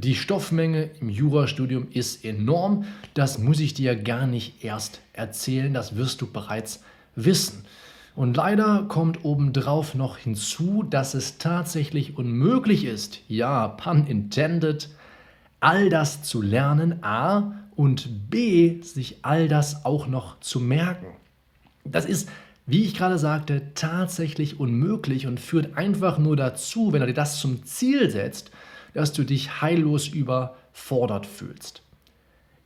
Die Stoffmenge im Jurastudium ist enorm. Das muss ich dir gar nicht erst erzählen. Das wirst du bereits wissen. Und leider kommt obendrauf noch hinzu, dass es tatsächlich unmöglich ist, ja, pun intended, all das zu lernen, a, und b, sich all das auch noch zu merken. Das ist, wie ich gerade sagte, tatsächlich unmöglich und führt einfach nur dazu, wenn du dir das zum Ziel setzt, dass du dich heillos überfordert fühlst.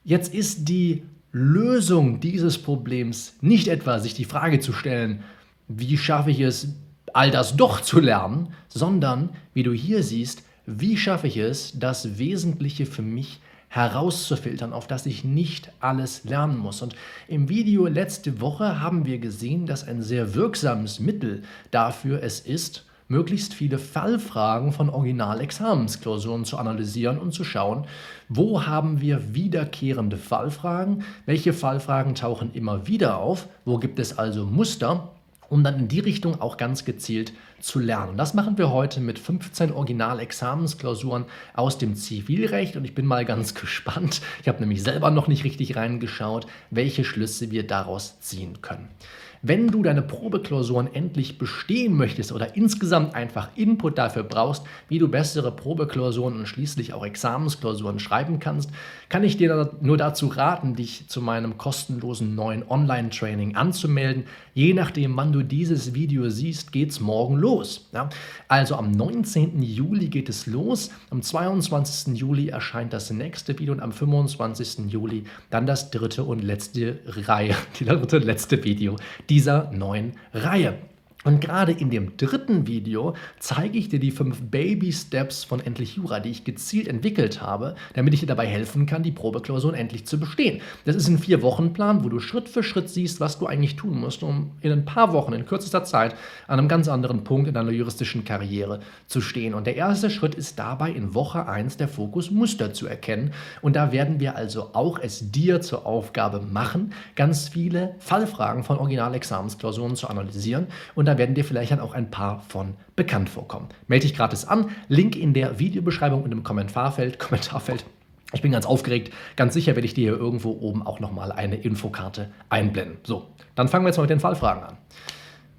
Jetzt ist die Lösung dieses Problems nicht etwa sich die Frage zu stellen, wie schaffe ich es, all das doch zu lernen, sondern, wie du hier siehst, wie schaffe ich es, das Wesentliche für mich herauszufiltern, auf das ich nicht alles lernen muss. Und im Video letzte Woche haben wir gesehen, dass ein sehr wirksames Mittel dafür es ist, möglichst viele Fallfragen von Originalexamensklausuren zu analysieren und zu schauen, wo haben wir wiederkehrende Fallfragen, welche Fallfragen tauchen immer wieder auf, wo gibt es also Muster um dann in die Richtung auch ganz gezielt zu lernen. Das machen wir heute mit 15 Originalexamensklausuren aus dem Zivilrecht und ich bin mal ganz gespannt. Ich habe nämlich selber noch nicht richtig reingeschaut, welche Schlüsse wir daraus ziehen können. Wenn du deine Probeklausuren endlich bestehen möchtest oder insgesamt einfach Input dafür brauchst, wie du bessere Probeklausuren und schließlich auch Examensklausuren schreiben kannst, kann ich dir nur dazu raten, dich zu meinem kostenlosen neuen Online-Training anzumelden. Je nachdem, wann du dieses Video siehst, geht es morgen los. Ja? Also am 19. Juli geht es los, am 22. Juli erscheint das nächste Video und am 25. Juli dann das dritte und letzte Reihe, die dritte und letzte Video dieser neuen Reihe. Und gerade in dem dritten Video zeige ich dir die fünf Baby Steps von Endlich Jura, die ich gezielt entwickelt habe, damit ich dir dabei helfen kann, die Probeklausuren endlich zu bestehen. Das ist ein Vier-Wochen-Plan, wo du Schritt für Schritt siehst, was du eigentlich tun musst, um in ein paar Wochen, in kürzester Zeit, an einem ganz anderen Punkt in deiner juristischen Karriere zu stehen. Und der erste Schritt ist dabei, in Woche 1 der Fokus Muster zu erkennen. Und da werden wir also auch es dir zur Aufgabe machen, ganz viele Fallfragen von Originalexamensklausuren zu analysieren und da werden dir vielleicht dann auch ein paar von bekannt vorkommen. Melde dich gratis an, Link in der Videobeschreibung und im Kommentarfeld. Kommentarfeld. Ich bin ganz aufgeregt. Ganz sicher werde ich dir hier irgendwo oben auch nochmal eine Infokarte einblenden. So, dann fangen wir jetzt mal mit den Fallfragen an.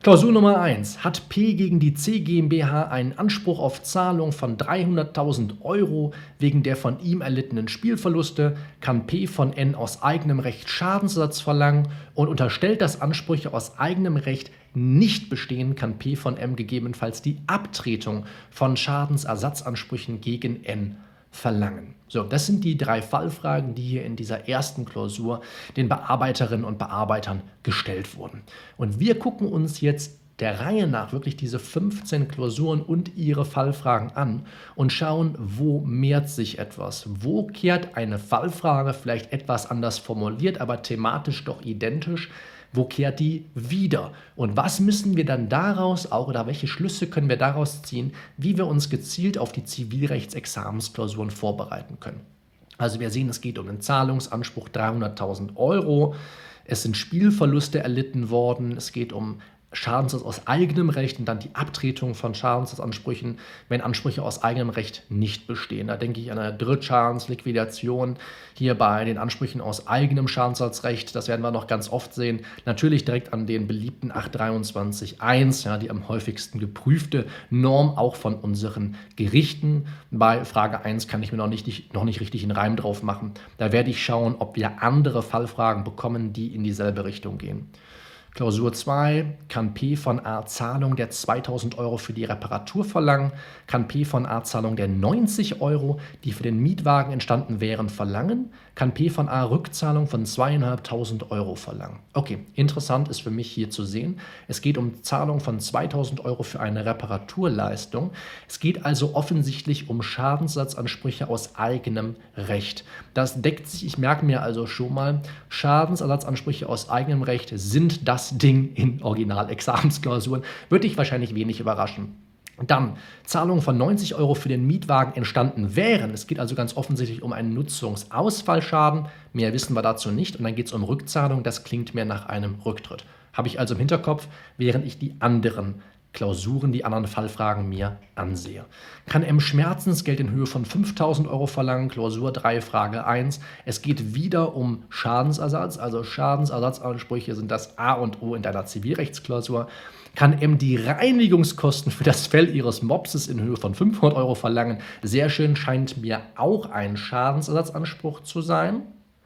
Klausur Nummer 1. Hat P gegen die C GmbH einen Anspruch auf Zahlung von 300.000 Euro wegen der von ihm erlittenen Spielverluste, kann P von N aus eigenem Recht Schadensersatz verlangen und unterstellt, dass Ansprüche aus eigenem Recht nicht bestehen, kann P von M gegebenenfalls die Abtretung von Schadensersatzansprüchen gegen N verlangen. So, das sind die drei Fallfragen, die hier in dieser ersten Klausur den Bearbeiterinnen und Bearbeitern gestellt wurden. Und wir gucken uns jetzt der Reihe nach wirklich diese 15 Klausuren und ihre Fallfragen an und schauen, wo mehrt sich etwas. Wo kehrt eine Fallfrage vielleicht etwas anders formuliert, aber thematisch doch identisch wo kehrt die wieder? Und was müssen wir dann daraus auch oder welche Schlüsse können wir daraus ziehen, wie wir uns gezielt auf die Zivilrechtsexamensklausuren vorbereiten können? Also wir sehen, es geht um den Zahlungsanspruch 300.000 Euro. Es sind Spielverluste erlitten worden. Es geht um Schadensersatz aus eigenem Recht und dann die Abtretung von Schadensersatzansprüchen, wenn Ansprüche aus eigenem Recht nicht bestehen. Da denke ich an eine Drittschadensliquidation hier bei den Ansprüchen aus eigenem Schadensersatzrecht. Das werden wir noch ganz oft sehen. Natürlich direkt an den beliebten 823.1, ja, die am häufigsten geprüfte Norm auch von unseren Gerichten. Bei Frage 1 kann ich mir noch nicht, noch nicht richtig einen Reim drauf machen. Da werde ich schauen, ob wir andere Fallfragen bekommen, die in dieselbe Richtung gehen. Klausur 2 kann P von A Zahlung der 2000 Euro für die Reparatur verlangen, kann P von A Zahlung der 90 Euro, die für den Mietwagen entstanden wären, verlangen, kann P von A Rückzahlung von 2.500 Euro verlangen. Okay, interessant ist für mich hier zu sehen, es geht um Zahlung von 2000 Euro für eine Reparaturleistung. Es geht also offensichtlich um Schadensersatzansprüche aus eigenem Recht. Das deckt sich, ich merke mir also schon mal, Schadensersatzansprüche aus eigenem Recht sind das das Ding in Original-Examensklausuren. Würde dich wahrscheinlich wenig überraschen. Dann Zahlungen von 90 Euro für den Mietwagen entstanden wären. Es geht also ganz offensichtlich um einen Nutzungsausfallschaden. Mehr wissen wir dazu nicht. Und dann geht es um Rückzahlung. Das klingt mir nach einem Rücktritt. Habe ich also im Hinterkopf, während ich die anderen Klausuren, die anderen Fallfragen mir ansehe. Kann M Schmerzensgeld in Höhe von 5000 Euro verlangen, Klausur 3, Frage 1. Es geht wieder um Schadensersatz, also Schadensersatzansprüche sind das A und O in deiner Zivilrechtsklausur. Kann M die Reinigungskosten für das Fell ihres Mopses in Höhe von 500 Euro verlangen? Sehr schön, scheint mir auch ein Schadensersatzanspruch zu sein.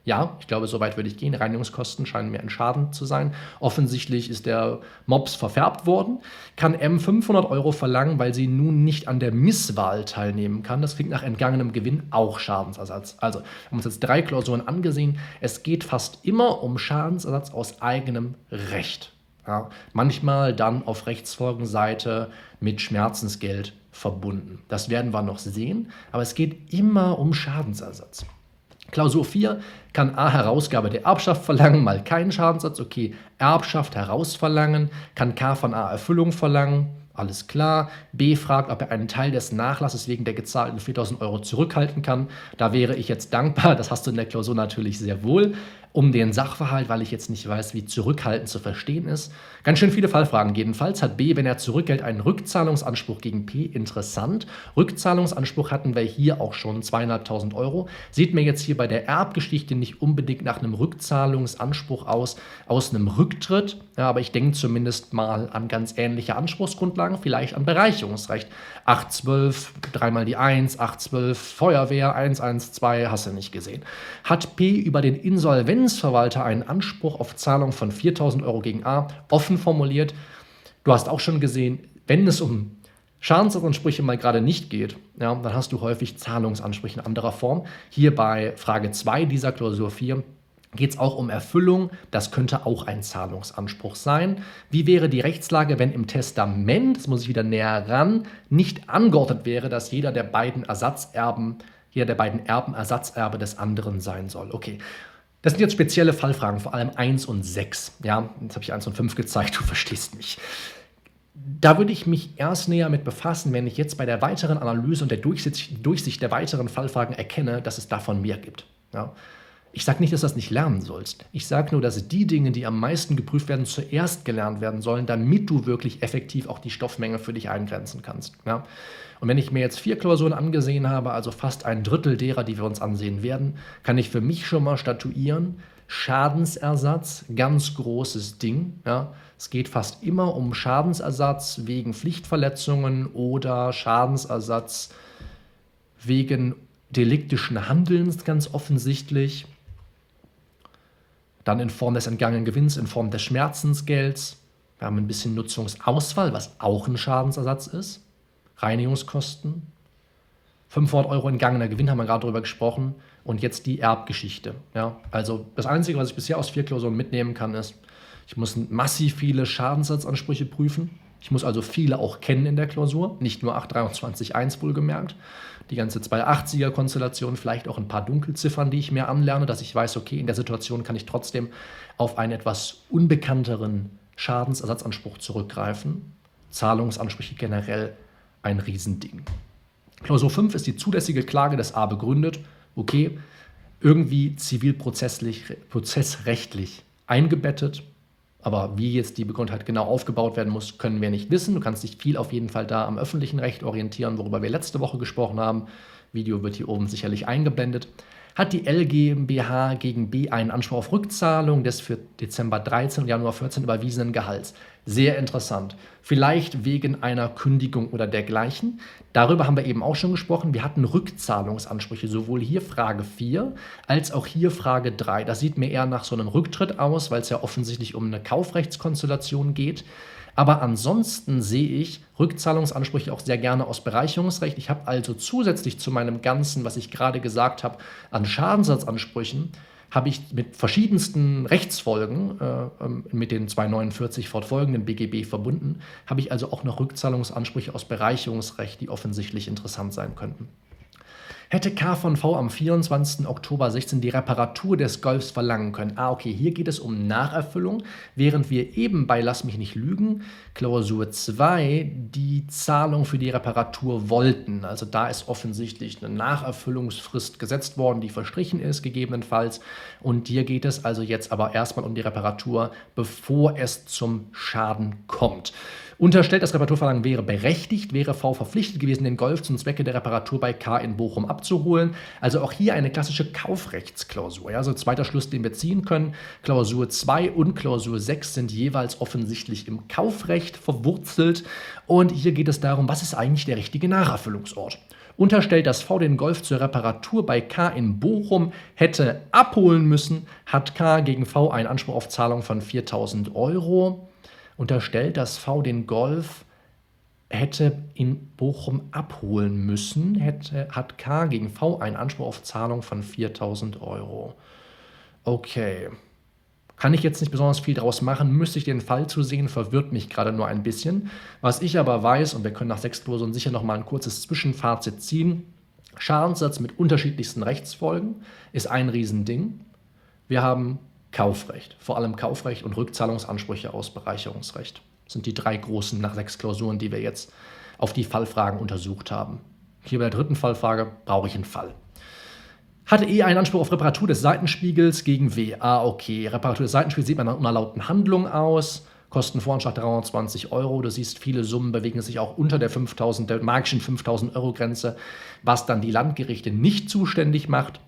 Ja, ich glaube, so weit würde ich gehen. Reinigungskosten scheinen mir ein Schaden zu sein. Offensichtlich ist der Mops verfärbt worden. Kann M 500 Euro verlangen, weil sie nun nicht an der Misswahl teilnehmen kann. Das klingt nach entgangenem Gewinn auch Schadensersatz. Also, wir haben uns jetzt drei Klausuren angesehen. Es geht fast immer um Schadensersatz aus eigenem Recht. Ja, manchmal dann auf Rechtsfolgenseite mit Schmerzensgeld verbunden. Das werden wir noch sehen, aber es geht immer um Schadensersatz. Klausur 4 kann A Herausgabe der Erbschaft verlangen, mal keinen Schadensersatz, okay, Erbschaft herausverlangen, kann K von A Erfüllung verlangen, alles klar. B fragt, ob er einen Teil des Nachlasses wegen der gezahlten 4000 Euro zurückhalten kann. Da wäre ich jetzt dankbar, das hast du in der Klausur natürlich sehr wohl, um den Sachverhalt, weil ich jetzt nicht weiß, wie zurückhaltend zu verstehen ist. Ganz schön viele Fallfragen. Jedenfalls hat B, wenn er zurückgelt, einen Rückzahlungsanspruch gegen P. Interessant. Rückzahlungsanspruch hatten wir hier auch schon zweieinhalbtausend Euro. Sieht mir jetzt hier bei der Erbgeschichte nicht unbedingt nach einem Rückzahlungsanspruch aus, aus einem Rücktritt. Ja, aber ich denke zumindest mal an ganz ähnliche Anspruchsgrundlagen, vielleicht an Bereicherungsrecht. 812, dreimal die 1, 812, Feuerwehr, 112, hast du nicht gesehen. Hat P über den Insolvenzverwalter einen Anspruch auf Zahlung von 4000 Euro gegen A, offen formuliert. Du hast auch schon gesehen, wenn es um Schadensersatzansprüche mal gerade nicht geht, ja, dann hast du häufig Zahlungsansprüche in anderer Form. Hier bei Frage 2 dieser Klausur 4 geht es auch um Erfüllung. Das könnte auch ein Zahlungsanspruch sein. Wie wäre die Rechtslage, wenn im Testament, das muss ich wieder näher ran, nicht angeordnet wäre, dass jeder der beiden Ersatzerben, jeder der beiden Erben Ersatzerbe des anderen sein soll? Okay. Das sind jetzt spezielle Fallfragen, vor allem 1 und 6. Ja, jetzt habe ich 1 und 5 gezeigt, du verstehst mich. Da würde ich mich erst näher mit befassen, wenn ich jetzt bei der weiteren Analyse und der Durchsicht, Durchsicht der weiteren Fallfragen erkenne, dass es davon mehr gibt. Ja. Ich sage nicht, dass du das nicht lernen sollst. Ich sage nur, dass die Dinge, die am meisten geprüft werden, zuerst gelernt werden sollen, damit du wirklich effektiv auch die Stoffmenge für dich eingrenzen kannst. Ja? Und wenn ich mir jetzt vier Klausuren angesehen habe, also fast ein Drittel derer, die wir uns ansehen werden, kann ich für mich schon mal statuieren, Schadensersatz, ganz großes Ding. Ja? Es geht fast immer um Schadensersatz wegen Pflichtverletzungen oder Schadensersatz wegen deliktischen Handelns, ganz offensichtlich dann in Form des entgangenen Gewinns, in Form des Schmerzensgelds. Wir haben ein bisschen Nutzungsausfall, was auch ein Schadensersatz ist. Reinigungskosten. 500 Euro entgangener Gewinn haben wir gerade darüber gesprochen. Und jetzt die Erbgeschichte. Ja, also das Einzige, was ich bisher aus vier Klausuren mitnehmen kann, ist, ich muss massiv viele Schadensersatzansprüche prüfen. Ich muss also viele auch kennen in der Klausur, nicht nur 823.1 wohlgemerkt. Die ganze 280er-Konstellation, vielleicht auch ein paar Dunkelziffern, die ich mir anlerne, dass ich weiß, okay, in der Situation kann ich trotzdem auf einen etwas unbekannteren Schadensersatzanspruch zurückgreifen. Zahlungsansprüche generell ein Riesending. Klausur 5 ist die zulässige Klage des A begründet. Okay, irgendwie zivilprozessrechtlich eingebettet, aber wie jetzt die Begründheit genau aufgebaut werden muss, können wir nicht wissen. Du kannst dich viel auf jeden Fall da am öffentlichen Recht orientieren, worüber wir letzte Woche gesprochen haben. Video wird hier oben sicherlich eingeblendet hat die L gegen B einen Anspruch auf Rückzahlung des für Dezember 13 und Januar 14 überwiesenen Gehalts. Sehr interessant. Vielleicht wegen einer Kündigung oder dergleichen. Darüber haben wir eben auch schon gesprochen. Wir hatten Rückzahlungsansprüche, sowohl hier Frage 4 als auch hier Frage 3. Das sieht mir eher nach so einem Rücktritt aus, weil es ja offensichtlich um eine Kaufrechtskonstellation geht. Aber ansonsten sehe ich Rückzahlungsansprüche auch sehr gerne aus Bereicherungsrecht. Ich habe also zusätzlich zu meinem Ganzen, was ich gerade gesagt habe, an Schadensersatzansprüchen, habe ich mit verschiedensten Rechtsfolgen, äh, ähm, mit den 249 fortfolgenden BGB verbunden, habe ich also auch noch Rückzahlungsansprüche aus Bereicherungsrecht, die offensichtlich interessant sein könnten. Hätte K von V am 24. Oktober 16 die Reparatur des Golfs verlangen können. Ah, okay, hier geht es um Nacherfüllung, während wir eben bei Lass mich nicht lügen, Klausur 2, die Zahlung für die Reparatur wollten. Also da ist offensichtlich eine Nacherfüllungsfrist gesetzt worden, die verstrichen ist, gegebenenfalls. Und hier geht es also jetzt aber erstmal um die Reparatur, bevor es zum Schaden kommt. Unterstellt, das Reparaturverlangen wäre berechtigt, wäre V verpflichtet gewesen, den Golf zum Zwecke der Reparatur bei K in Bochum abzuholen. Also auch hier eine klassische Kaufrechtsklausur. Ja, also zweiter Schluss, den wir ziehen können. Klausur 2 und Klausur 6 sind jeweils offensichtlich im Kaufrecht verwurzelt. Und hier geht es darum, was ist eigentlich der richtige Nacherfüllungsort? Unterstellt, dass V den Golf zur Reparatur bei K in Bochum hätte abholen müssen, hat K gegen V einen Anspruch auf Zahlung von 4000 Euro unterstellt, dass V den Golf hätte in Bochum abholen müssen, hätte, hat K gegen V einen Anspruch auf Zahlung von 4000 Euro. Okay. Kann ich jetzt nicht besonders viel daraus machen, müsste ich den Fall zu sehen, verwirrt mich gerade nur ein bisschen. Was ich aber weiß, und wir können nach sechs Klausuren sicher noch mal ein kurzes Zwischenfazit ziehen, Schadenssatz mit unterschiedlichsten Rechtsfolgen ist ein Riesending. Wir haben Kaufrecht, vor allem Kaufrecht und Rückzahlungsansprüche aus Bereicherungsrecht. Das sind die drei großen nach sechs Klausuren, die wir jetzt auf die Fallfragen untersucht haben. Hier bei der dritten Fallfrage brauche ich einen Fall. Hatte E einen Anspruch auf Reparatur des Seitenspiegels gegen W? Ah, okay. Reparatur des Seitenspiegels sieht man nach unerlaubten Handlung aus. Kostenvoranschlag 320 Euro. Du siehst, viele Summen bewegen sich auch unter der 5000, der magischen 5000 Euro Grenze, was dann die Landgerichte nicht zuständig macht.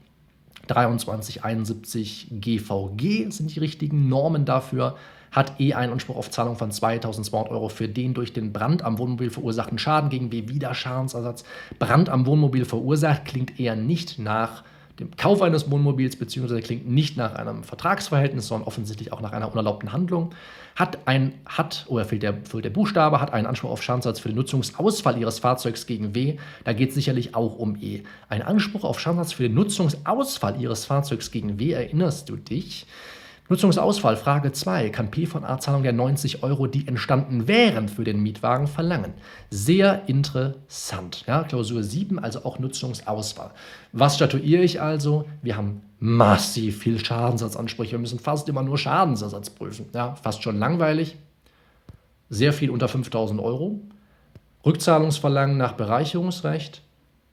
2371 GVG sind die richtigen Normen dafür. Hat E einen Anspruch auf Zahlung von 2200 Euro für den durch den Brand am Wohnmobil verursachten Schaden gegen B wieder Schadensersatz. Brand am Wohnmobil verursacht klingt eher nicht nach dem Kauf eines Wohnmobils beziehungsweise klingt nicht nach einem Vertragsverhältnis, sondern offensichtlich auch nach einer unerlaubten Handlung, hat ein, hat, oder fehlt der, fehlt der Buchstabe, hat einen Anspruch auf Schadensersatz für den Nutzungsausfall ihres Fahrzeugs gegen W. Da geht es sicherlich auch um E. Ein Anspruch auf Schadensersatz für den Nutzungsausfall ihres Fahrzeugs gegen W, erinnerst du dich? Nutzungsausfall, Frage 2. Kann P von A Zahlung der 90 Euro, die entstanden wären, für den Mietwagen verlangen? Sehr interessant. Ja, Klausur 7, also auch Nutzungsausfall. Was statuiere ich also? Wir haben massiv viel Schadensersatzansprüche. Wir müssen fast immer nur Schadensersatz prüfen. Ja, fast schon langweilig. Sehr viel unter 5000 Euro. Rückzahlungsverlangen nach Bereicherungsrecht.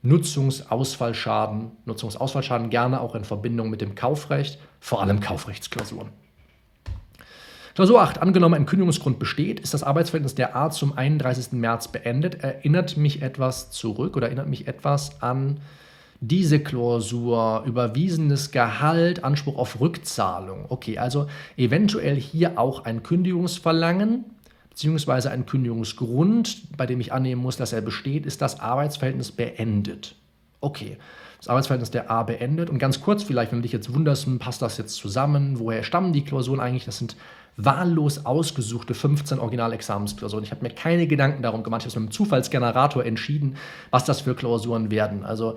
Nutzungsausfallschaden, Nutzungsausfallschaden gerne auch in Verbindung mit dem Kaufrecht, vor allem Kaufrechtsklausuren. Klausur 8. Angenommen, ein Kündigungsgrund besteht, ist das Arbeitsverhältnis der A zum 31. März beendet. Erinnert mich etwas zurück oder erinnert mich etwas an diese Klausur, überwiesenes Gehalt, Anspruch auf Rückzahlung. Okay, also eventuell hier auch ein Kündigungsverlangen beziehungsweise ein Kündigungsgrund, bei dem ich annehmen muss, dass er besteht, ist das Arbeitsverhältnis beendet. Okay, das Arbeitsverhältnis der A beendet. Und ganz kurz vielleicht, wenn du dich jetzt wunderst, hm, passt das jetzt zusammen? Woher stammen die Klausuren eigentlich? Das sind wahllos ausgesuchte 15 Originalexamensklausuren. Ich habe mir keine Gedanken darum gemacht. Ich habe es mit einem Zufallsgenerator entschieden, was das für Klausuren werden. Also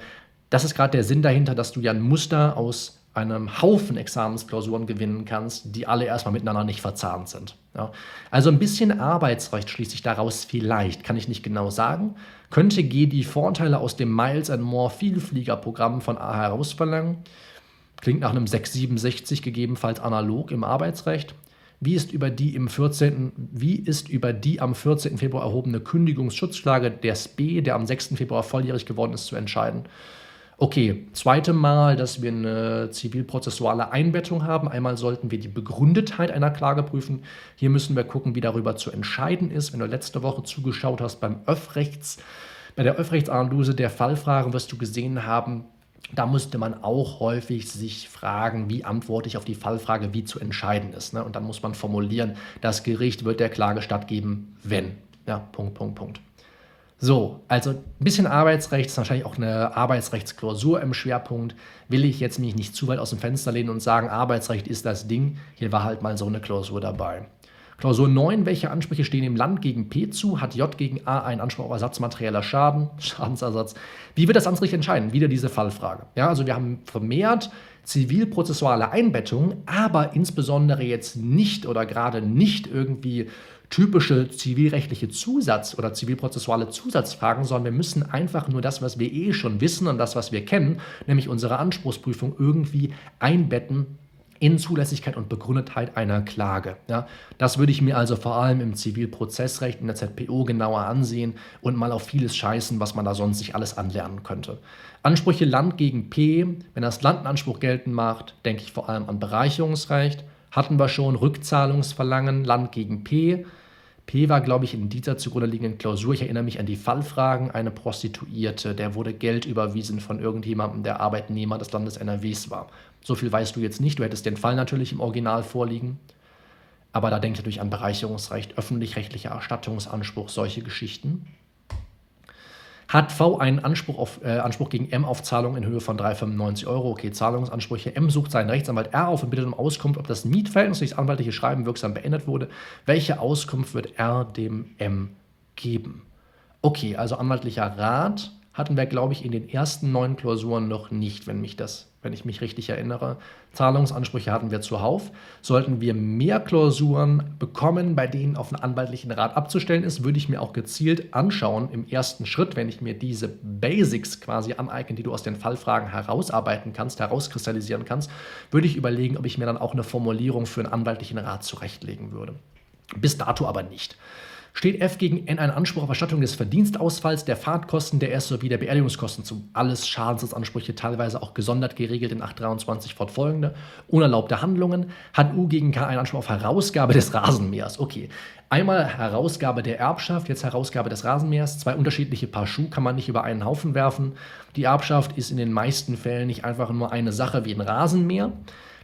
das ist gerade der Sinn dahinter, dass du ja ein Muster aus einem Haufen Examensklausuren gewinnen kannst, die alle erstmal miteinander nicht verzahnt sind. Ja. Also ein bisschen Arbeitsrecht schließe ich daraus vielleicht, kann ich nicht genau sagen. Könnte G die Vorteile aus dem Miles and More Vielfliegerprogramm von A herausverlangen? Klingt nach einem 667 gegebenenfalls analog im Arbeitsrecht. Wie ist über die im 14. Wie ist über die am 14. Februar erhobene Kündigungsschutzklage der SB, der am 6. Februar volljährig geworden ist, zu entscheiden? Okay, zweite Mal, dass wir eine zivilprozessuale Einbettung haben. Einmal sollten wir die Begründetheit einer Klage prüfen. Hier müssen wir gucken, wie darüber zu entscheiden ist. Wenn du letzte Woche zugeschaut hast beim Öffrechts, bei der Öffrechtsanalyse der Fallfragen wirst du gesehen haben, da musste man auch häufig sich fragen, wie antworte ich auf die Fallfrage, wie zu entscheiden ist. Ne? Und dann muss man formulieren, das Gericht wird der Klage stattgeben, wenn. Ja, Punkt, Punkt, Punkt. So, also ein bisschen Arbeitsrecht ist wahrscheinlich auch eine Arbeitsrechtsklausur im Schwerpunkt. Will ich jetzt mich nicht zu weit aus dem Fenster lehnen und sagen, Arbeitsrecht ist das Ding. Hier war halt mal so eine Klausur dabei. Klausur 9, welche Ansprüche stehen dem Land gegen P zu? Hat J gegen A einen Anspruch auf ersatzmaterieller Schaden, Schadensersatz? Wie wird das Amtsgericht entscheiden? Wieder diese Fallfrage. Ja, also wir haben vermehrt zivilprozessuale Einbettungen, aber insbesondere jetzt nicht oder gerade nicht irgendwie typische zivilrechtliche Zusatz- oder zivilprozessuale Zusatzfragen, sondern wir müssen einfach nur das, was wir eh schon wissen und das, was wir kennen, nämlich unsere Anspruchsprüfung irgendwie einbetten in Zulässigkeit und Begründetheit einer Klage. Ja, das würde ich mir also vor allem im Zivilprozessrecht in der ZPO genauer ansehen und mal auf vieles scheißen, was man da sonst sich alles anlernen könnte. Ansprüche Land gegen P, wenn das Land einen Anspruch geltend macht, denke ich vor allem an Bereicherungsrecht. Hatten wir schon Rückzahlungsverlangen Land gegen P. P war, glaube ich, in dieser zugrunde liegenden Klausur. Ich erinnere mich an die Fallfragen. Eine Prostituierte, der wurde Geld überwiesen von irgendjemandem, der Arbeitnehmer des Landes NRWs war. So viel weißt du jetzt nicht. Du hättest den Fall natürlich im Original vorliegen. Aber da denkt natürlich an Bereicherungsrecht, öffentlich-rechtlicher Erstattungsanspruch, solche Geschichten. Hat V einen Anspruch, auf, äh, Anspruch gegen M auf Zahlung in Höhe von 3,95 Euro? Okay, Zahlungsansprüche. M sucht seinen Rechtsanwalt R auf und bittet um Auskunft, ob das Mietverhältnis durch das anwaltliche Schreiben wirksam beendet wurde. Welche Auskunft wird R dem M geben? Okay, also anwaltlicher Rat hatten wir, glaube ich, in den ersten neun Klausuren noch nicht, wenn mich das wenn ich mich richtig erinnere. Zahlungsansprüche hatten wir zuhauf. Sollten wir mehr Klausuren bekommen, bei denen auf einen anwaltlichen Rat abzustellen ist, würde ich mir auch gezielt anschauen im ersten Schritt, wenn ich mir diese Basics quasi aneigne, die du aus den Fallfragen herausarbeiten kannst, herauskristallisieren kannst, würde ich überlegen, ob ich mir dann auch eine Formulierung für einen anwaltlichen Rat zurechtlegen würde. Bis dato aber nicht steht F gegen N ein Anspruch auf Erstattung des Verdienstausfalls, der Fahrtkosten der S sowie der Beerdigungskosten zu. Alles Schadensersatzansprüche, teilweise auch gesondert geregelt in 823 fortfolgende. Unerlaubte Handlungen. Hat U gegen K einen Anspruch auf Herausgabe des Rasenmähers. Okay. Einmal Herausgabe der Erbschaft, jetzt Herausgabe des Rasenmähers. Zwei unterschiedliche Paar Schuh kann man nicht über einen Haufen werfen. Die Erbschaft ist in den meisten Fällen nicht einfach nur eine Sache wie ein Rasenmäher.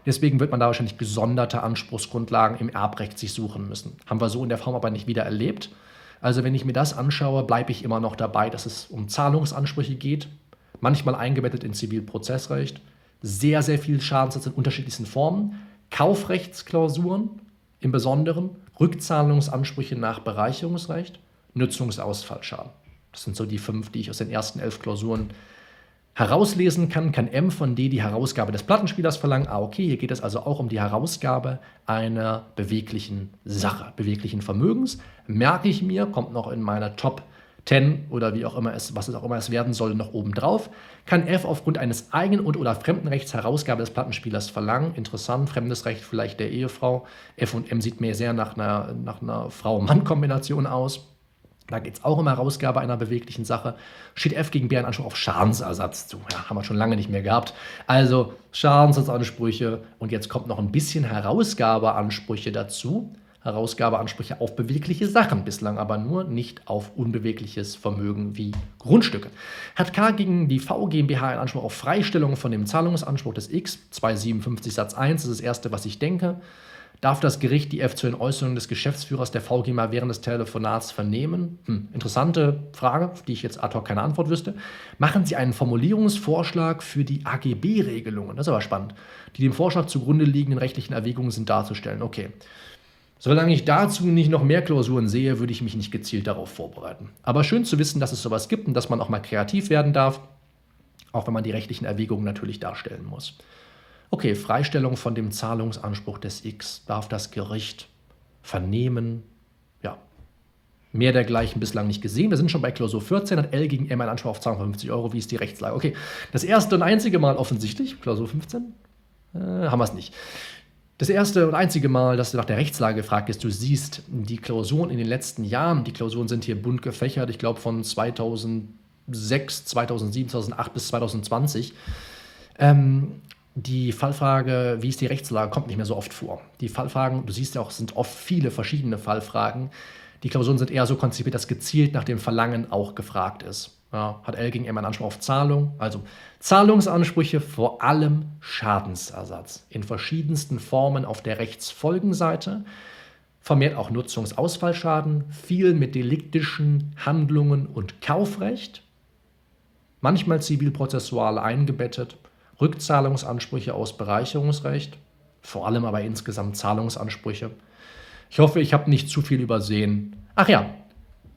Deswegen wird man da wahrscheinlich gesonderte Anspruchsgrundlagen im Erbrecht sich suchen müssen. Haben wir so in der Form aber nicht wieder erlebt. Also wenn ich mir das anschaue, bleibe ich immer noch dabei, dass es um Zahlungsansprüche geht, manchmal eingebettet in Zivilprozessrecht, sehr, sehr viel Schadensersatz in unterschiedlichsten Formen, Kaufrechtsklausuren im Besonderen, Rückzahlungsansprüche nach Bereicherungsrecht, Nutzungsausfallschaden. Das sind so die fünf, die ich aus den ersten elf Klausuren herauslesen kann, kann M von D die Herausgabe des Plattenspielers verlangen. Ah, okay, hier geht es also auch um die Herausgabe einer beweglichen Sache, beweglichen Vermögens. Merke ich mir, kommt noch in meiner Top 10 oder wie auch immer es, was es auch immer es werden soll, noch oben drauf, kann F aufgrund eines eigenen und oder Fremdenrechts Herausgabe des Plattenspielers verlangen. Interessant, fremdes Recht vielleicht der Ehefrau. F und M sieht mir sehr nach einer, nach einer Frau-Mann-Kombination aus. Da geht es auch um Herausgabe einer beweglichen Sache. Steht F gegen B ein Anspruch auf Schadensersatz zu. Ja, haben wir schon lange nicht mehr gehabt. Also Schadensersatzansprüche und jetzt kommt noch ein bisschen Herausgabeansprüche dazu. Herausgabeansprüche auf bewegliche Sachen, bislang aber nur nicht auf unbewegliches Vermögen wie Grundstücke. Hat K gegen die V GmbH einen Anspruch auf Freistellung von dem Zahlungsanspruch des X, 257 Satz 1, das ist das erste, was ich denke. Darf das Gericht die F zu den Äußerungen des Geschäftsführers der VGMA während des Telefonats vernehmen? Hm, interessante Frage, auf die ich jetzt ad hoc keine Antwort wüsste. Machen Sie einen Formulierungsvorschlag für die AGB-Regelungen, das ist aber spannend, die dem Vorschlag zugrunde liegenden rechtlichen Erwägungen sind darzustellen. Okay. Solange ich dazu nicht noch mehr Klausuren sehe, würde ich mich nicht gezielt darauf vorbereiten. Aber schön zu wissen, dass es sowas gibt und dass man auch mal kreativ werden darf, auch wenn man die rechtlichen Erwägungen natürlich darstellen muss. Okay, Freistellung von dem Zahlungsanspruch des X darf das Gericht vernehmen. Ja, mehr dergleichen bislang nicht gesehen. Wir sind schon bei Klausur 14, hat L gegen M einen Anspruch auf Zahlung von 50 Euro. Wie ist die Rechtslage? Okay, das erste und einzige Mal offensichtlich, Klausur 15, äh, haben wir es nicht. Das erste und einzige Mal, dass du nach der Rechtslage gefragt bist, du siehst die Klausuren in den letzten Jahren, die Klausuren sind hier bunt gefächert, ich glaube von 2006, 2007, 2008 bis 2020. Ähm, die Fallfrage, wie ist die Rechtslage, kommt nicht mehr so oft vor. Die Fallfragen, du siehst ja auch, sind oft viele verschiedene Fallfragen. Die Klausuren sind eher so konzipiert, dass gezielt nach dem Verlangen auch gefragt ist. Ja, hat L gegen M einen Anspruch auf Zahlung? Also Zahlungsansprüche, vor allem Schadensersatz in verschiedensten Formen auf der Rechtsfolgenseite. Vermehrt auch Nutzungsausfallschaden, viel mit deliktischen Handlungen und Kaufrecht. Manchmal zivilprozessual eingebettet Rückzahlungsansprüche aus Bereicherungsrecht, vor allem aber insgesamt Zahlungsansprüche. Ich hoffe, ich habe nicht zu viel übersehen. Ach ja,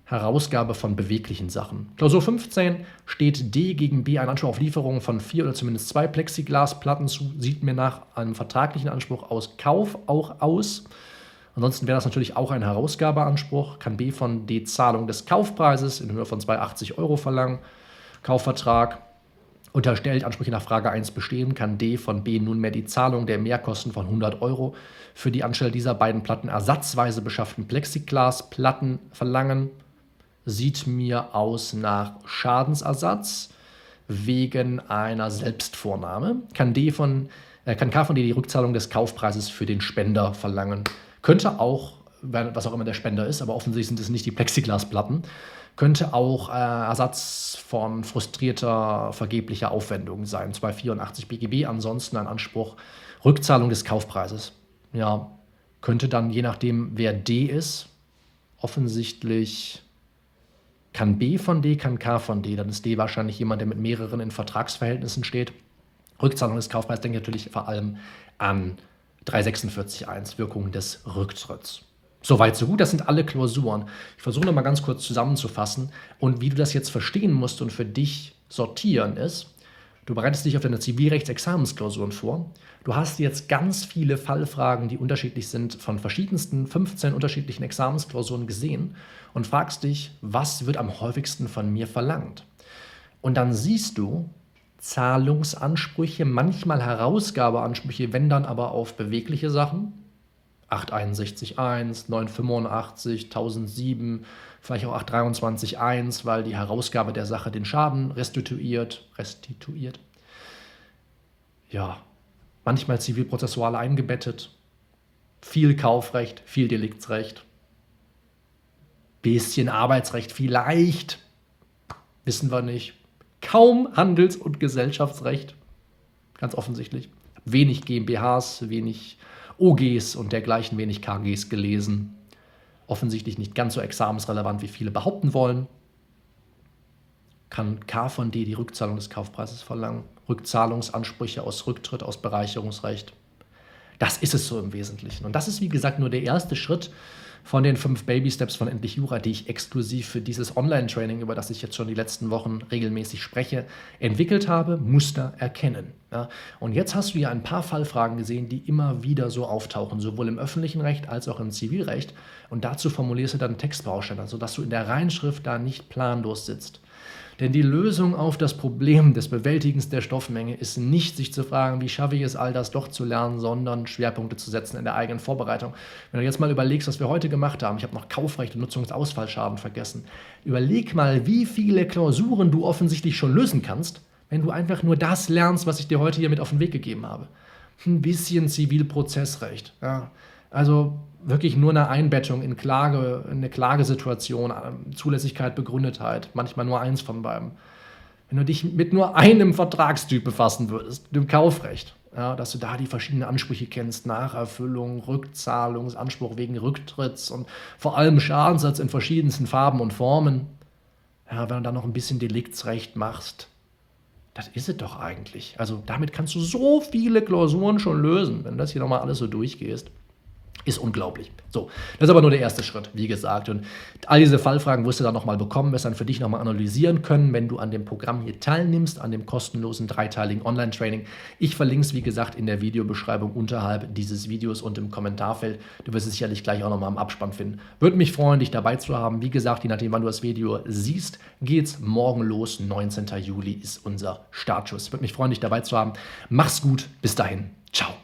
Herausgabe von beweglichen Sachen. Klausur 15 steht D gegen B ein Anspruch auf Lieferung von vier oder zumindest zwei Plexiglasplatten zu, sieht mir nach einem vertraglichen Anspruch aus Kauf auch aus. Ansonsten wäre das natürlich auch ein Herausgabeanspruch. Kann B von D Zahlung des Kaufpreises in Höhe von 280 Euro verlangen. Kaufvertrag unterstellt, Ansprüche nach Frage 1 bestehen, kann D von B nunmehr die Zahlung der Mehrkosten von 100 Euro für die Anstelle dieser beiden Platten ersatzweise beschafften Plexiglasplatten verlangen. Sieht mir aus nach Schadensersatz wegen einer Selbstvornahme. Kann, D von, äh, kann K von D die Rückzahlung des Kaufpreises für den Spender verlangen. Könnte auch, was auch immer der Spender ist, aber offensichtlich sind es nicht die Plexiglasplatten, könnte auch äh, Ersatz von frustrierter, vergeblicher Aufwendung sein. 284 BGB, ansonsten ein Anspruch Rückzahlung des Kaufpreises. Ja, könnte dann, je nachdem, wer D ist, offensichtlich kann B von D, kann K von D. Dann ist D wahrscheinlich jemand, der mit mehreren in Vertragsverhältnissen steht. Rückzahlung des Kaufpreises denke ich natürlich vor allem an 346.1, Wirkung des Rücktritts. Soweit, so gut. Das sind alle Klausuren. Ich versuche nochmal ganz kurz zusammenzufassen. Und wie du das jetzt verstehen musst und für dich sortieren ist, du bereitest dich auf deine Zivilrechtsexamensklausuren vor. Du hast jetzt ganz viele Fallfragen, die unterschiedlich sind, von verschiedensten 15 unterschiedlichen Examensklausuren gesehen und fragst dich, was wird am häufigsten von mir verlangt? Und dann siehst du Zahlungsansprüche, manchmal Herausgabeansprüche, wenn dann aber auf bewegliche Sachen, 861.1, 985, 1007, vielleicht auch 823.1, weil die Herausgabe der Sache den Schaden restituiert, restituiert. Ja, manchmal zivilprozessual eingebettet, viel Kaufrecht, viel Deliktsrecht, bisschen Arbeitsrecht vielleicht, wissen wir nicht, kaum Handels- und Gesellschaftsrecht, ganz offensichtlich, wenig GmbHs, wenig OGs und dergleichen wenig KGs gelesen. Offensichtlich nicht ganz so examensrelevant, wie viele behaupten wollen. Kann K von D die Rückzahlung des Kaufpreises verlangen? Rückzahlungsansprüche aus Rücktritt, aus Bereicherungsrecht. Das ist es so im Wesentlichen. Und das ist, wie gesagt, nur der erste Schritt von den fünf Baby Steps von Endlich Jura, die ich exklusiv für dieses Online-Training, über das ich jetzt schon die letzten Wochen regelmäßig spreche, entwickelt habe, Muster erkennen. Ja, und jetzt hast du ja ein paar Fallfragen gesehen, die immer wieder so auftauchen, sowohl im öffentlichen Recht als auch im Zivilrecht. Und dazu formulierst du dann Textbausteine, sodass du in der Reinschrift da nicht planlos sitzt. Denn die Lösung auf das Problem des Bewältigens der Stoffmenge ist nicht, sich zu fragen, wie schaffe ich es, all das doch zu lernen, sondern Schwerpunkte zu setzen in der eigenen Vorbereitung. Wenn du jetzt mal überlegst, was wir heute gemacht haben, ich habe noch Kaufrecht und Nutzungsausfallschaden vergessen. Überleg mal, wie viele Klausuren du offensichtlich schon lösen kannst, wenn du einfach nur das lernst, was ich dir heute hier mit auf den Weg gegeben habe. Ein bisschen Zivilprozessrecht. Ja. Also wirklich nur eine Einbettung in Klage, in eine Klagesituation, ähm, Zulässigkeit, Begründetheit, manchmal nur eins von beiden. Wenn du dich mit nur einem Vertragstyp befassen würdest, dem Kaufrecht, ja, dass du da die verschiedenen Ansprüche kennst, Nacherfüllung, Rückzahlungsanspruch wegen Rücktritts und vor allem Schadenssatz in verschiedensten Farben und Formen. Ja, wenn du dann noch ein bisschen Deliktsrecht machst, das ist es doch eigentlich. Also damit kannst du so viele Klausuren schon lösen, wenn du das hier nochmal alles so durchgehst. Ist unglaublich. So, das ist aber nur der erste Schritt, wie gesagt. Und all diese Fallfragen wirst du dann nochmal bekommen, wirst dann für dich nochmal analysieren können, wenn du an dem Programm hier teilnimmst, an dem kostenlosen dreiteiligen Online-Training. Ich verlinke es, wie gesagt, in der Videobeschreibung unterhalb dieses Videos und im Kommentarfeld. Du wirst es sicherlich gleich auch nochmal im Abspann finden. Würde mich freuen, dich dabei zu haben. Wie gesagt, je nachdem, wann du das Video siehst, geht's morgen los. 19. Juli ist unser Startschuss. Würde mich freuen, dich dabei zu haben. Mach's gut. Bis dahin. Ciao.